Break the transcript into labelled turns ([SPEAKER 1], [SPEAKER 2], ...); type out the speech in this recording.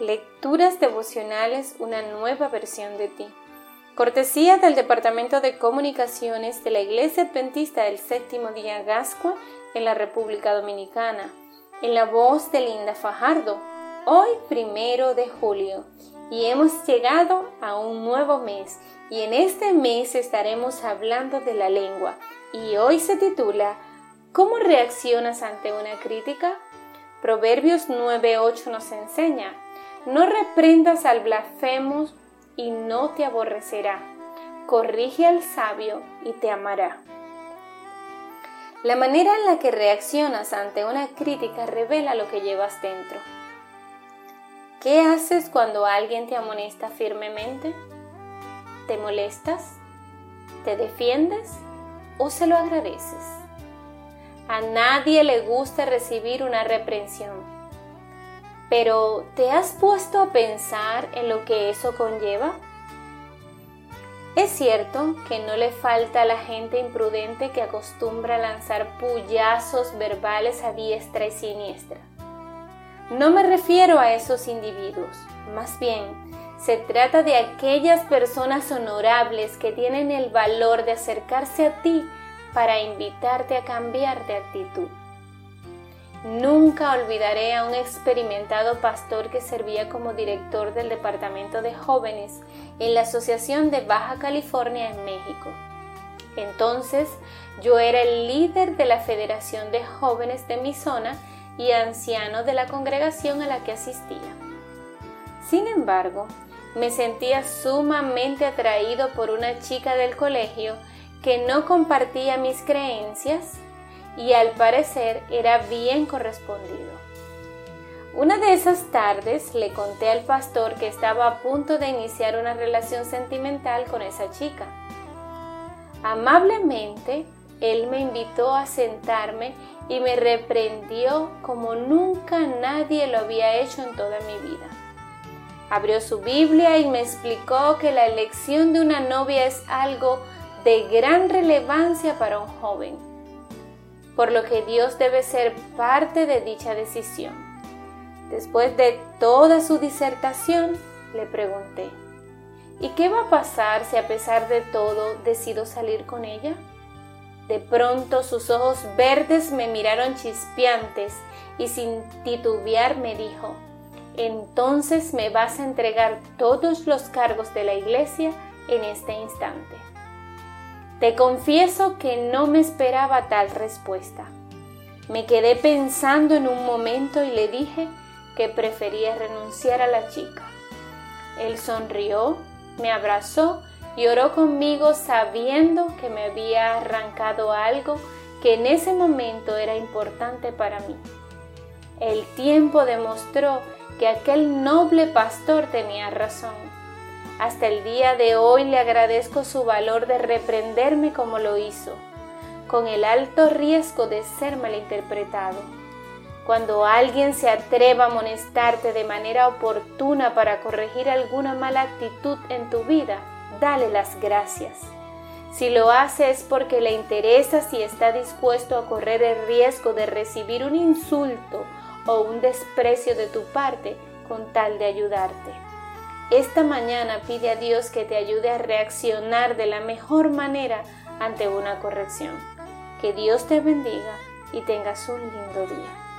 [SPEAKER 1] Lecturas devocionales, una nueva versión de ti. Cortesía del Departamento de Comunicaciones de la Iglesia Adventista del Séptimo Día Gascua en la República Dominicana, en la voz de Linda Fajardo, hoy primero de julio. Y hemos llegado a un nuevo mes, y en este mes estaremos hablando de la lengua, y hoy se titula ¿Cómo reaccionas ante una crítica? Proverbios 9.8 nos enseña, no reprendas al blasfemo y no te aborrecerá, corrige al sabio y te amará. La manera en la que reaccionas ante una crítica revela lo que llevas dentro. ¿Qué haces cuando alguien te amonesta firmemente? ¿Te molestas? ¿Te defiendes? ¿O se lo agradeces? A nadie le gusta recibir una reprensión. Pero ¿te has puesto a pensar en lo que eso conlleva? Es cierto que no le falta a la gente imprudente que acostumbra a lanzar puyazos verbales a diestra y siniestra. No me refiero a esos individuos, más bien se trata de aquellas personas honorables que tienen el valor de acercarse a ti para invitarte a cambiar de actitud. Nunca olvidaré a un experimentado pastor que servía como director del Departamento de Jóvenes en la Asociación de Baja California en México. Entonces yo era el líder de la Federación de Jóvenes de mi zona y anciano de la congregación a la que asistía. Sin embargo, me sentía sumamente atraído por una chica del colegio que no compartía mis creencias y al parecer era bien correspondido. Una de esas tardes le conté al pastor que estaba a punto de iniciar una relación sentimental con esa chica. Amablemente, él me invitó a sentarme y me reprendió como nunca nadie lo había hecho en toda mi vida. Abrió su Biblia y me explicó que la elección de una novia es algo de gran relevancia para un joven, por lo que Dios debe ser parte de dicha decisión. Después de toda su disertación, le pregunté, ¿y qué va a pasar si a pesar de todo decido salir con ella? De pronto sus ojos verdes me miraron chispeantes y sin titubear me dijo, entonces me vas a entregar todos los cargos de la iglesia en este instante. Te confieso que no me esperaba tal respuesta. Me quedé pensando en un momento y le dije que prefería renunciar a la chica. Él sonrió, me abrazó y oró conmigo sabiendo que me había arrancado algo que en ese momento era importante para mí. El tiempo demostró que aquel noble pastor tenía razón hasta el día de hoy le agradezco su valor de reprenderme como lo hizo, con el alto riesgo de ser malinterpretado. Cuando alguien se atreva a amonestarte de manera oportuna para corregir alguna mala actitud en tu vida, dale las gracias. Si lo hace es porque le interesa si está dispuesto a correr el riesgo de recibir un insulto o un desprecio de tu parte con tal de ayudarte. Esta mañana pide a Dios que te ayude a reaccionar de la mejor manera ante una corrección. Que Dios te bendiga y tengas un lindo día.